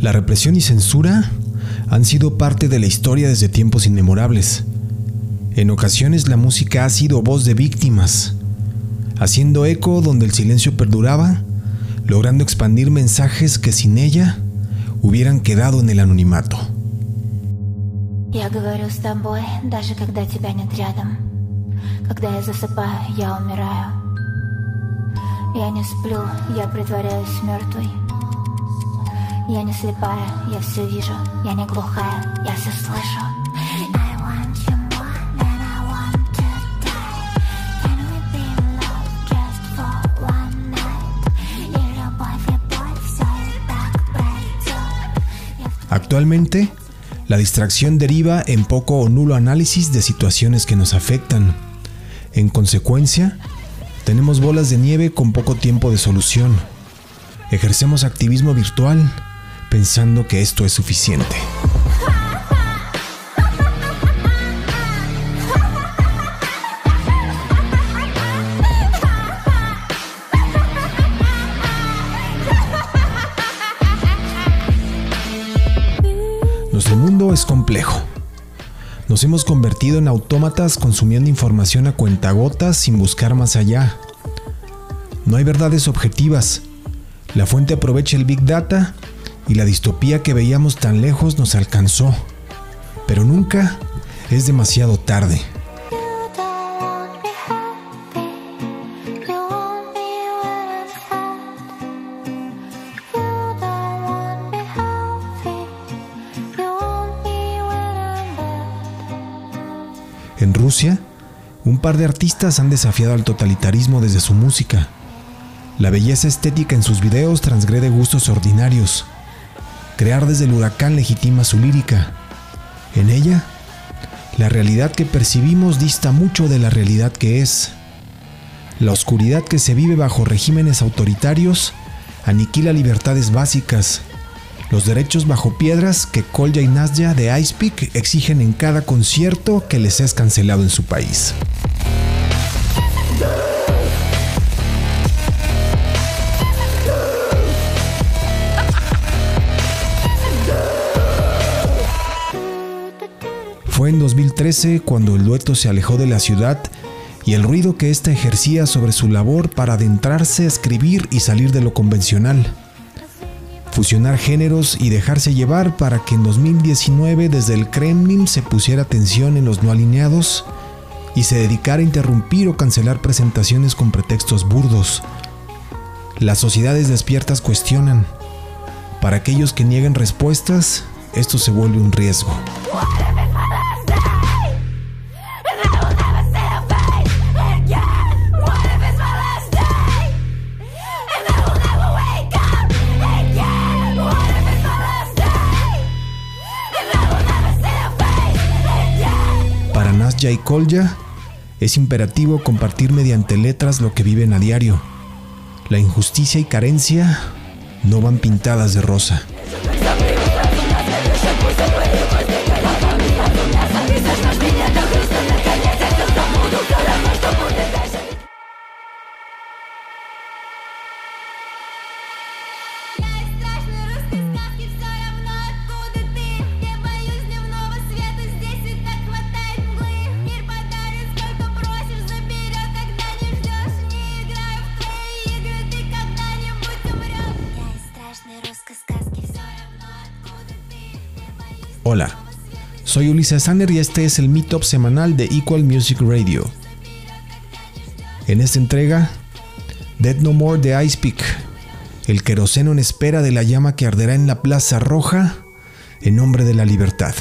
La represión y censura han sido parte de la historia desde tiempos inmemorables. En ocasiones la música ha sido voz de víctimas, haciendo eco donde el silencio perduraba, logrando expandir mensajes que sin ella hubieran quedado en el anonimato. Я говорю с тобой, даже когда тебя нет рядом. Когда я засыпаю, я умираю. Я не сплю, я притворяюсь мертвой. Я не слепая, я все вижу. Я не глухая, я все слышу. I want you more than I want today. Can we be in love just for one night? И любовь, и боль, все и так пройдет. Я в Actualmente, la distracción deriva en poco o nulo análisis de situaciones que nos afectan. En consecuencia, tenemos bolas de nieve con poco tiempo de solución. Ejercemos activismo virtual pensando que esto es suficiente. Nuestro mundo es complejo. Nos hemos convertido en autómatas consumiendo información a cuentagotas sin buscar más allá. No hay verdades objetivas. La fuente aprovecha el Big Data y la distopía que veíamos tan lejos nos alcanzó. Pero nunca es demasiado tarde. En Rusia, un par de artistas han desafiado al totalitarismo desde su música. La belleza estética en sus videos transgrede gustos ordinarios. Crear desde el huracán legitima su lírica. En ella, la realidad que percibimos dista mucho de la realidad que es. La oscuridad que se vive bajo regímenes autoritarios aniquila libertades básicas, los derechos bajo piedras que Kolya y Nasya de Icepeak exigen en cada concierto que les es cancelado en su país. En 2013 cuando el dueto se alejó de la ciudad y el ruido que ésta ejercía sobre su labor para adentrarse a escribir y salir de lo convencional. Fusionar géneros y dejarse llevar para que en 2019 desde el Kremlin se pusiera atención en los no alineados y se dedicara a interrumpir o cancelar presentaciones con pretextos burdos. Las sociedades despiertas cuestionan. Para aquellos que niegan respuestas, esto se vuelve un riesgo. Para Nasya y Kolya, es imperativo compartir mediante letras lo que viven a diario. La injusticia y carencia no van pintadas de rosa. Hola, soy Ulises Sander y este es el Meetup semanal de Equal Music Radio. En esta entrega, Dead No More de Icepeak, el queroseno en espera de la llama que arderá en la Plaza Roja en nombre de la libertad.